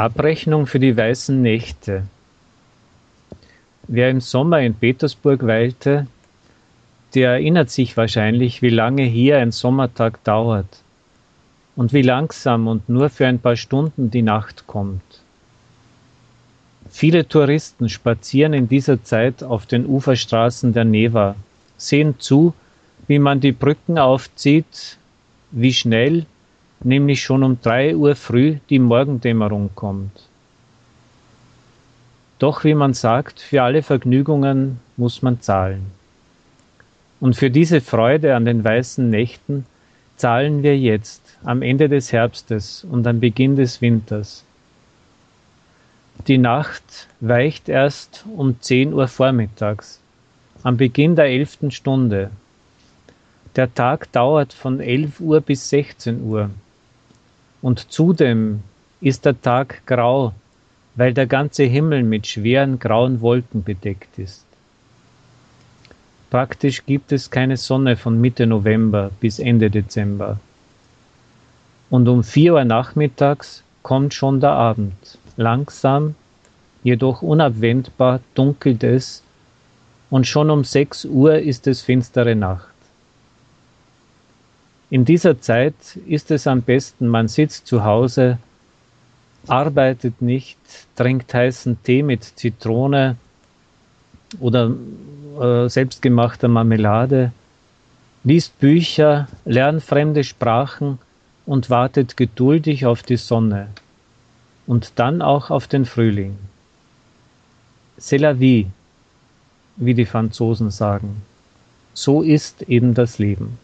Abrechnung für die weißen Nächte. Wer im Sommer in Petersburg weilte, der erinnert sich wahrscheinlich, wie lange hier ein Sommertag dauert und wie langsam und nur für ein paar Stunden die Nacht kommt. Viele Touristen spazieren in dieser Zeit auf den Uferstraßen der Neva, sehen zu, wie man die Brücken aufzieht, wie schnell nämlich schon um drei Uhr früh die Morgendämmerung kommt. Doch wie man sagt, für alle Vergnügungen muss man zahlen. Und für diese Freude an den weißen Nächten zahlen wir jetzt, am Ende des Herbstes und am Beginn des Winters. Die Nacht weicht erst um 10 Uhr vormittags, am Beginn der elften Stunde. Der Tag dauert von 11 Uhr bis 16 Uhr. Und zudem ist der Tag grau, weil der ganze Himmel mit schweren grauen Wolken bedeckt ist. Praktisch gibt es keine Sonne von Mitte November bis Ende Dezember. Und um vier Uhr nachmittags kommt schon der Abend. Langsam, jedoch unabwendbar dunkelt es und schon um sechs Uhr ist es finstere Nacht. In dieser Zeit ist es am besten, man sitzt zu Hause, arbeitet nicht, trinkt heißen Tee mit Zitrone oder äh, selbstgemachter Marmelade, liest Bücher, lernt fremde Sprachen und wartet geduldig auf die Sonne und dann auch auf den Frühling. C'est la vie, wie die Franzosen sagen. So ist eben das Leben.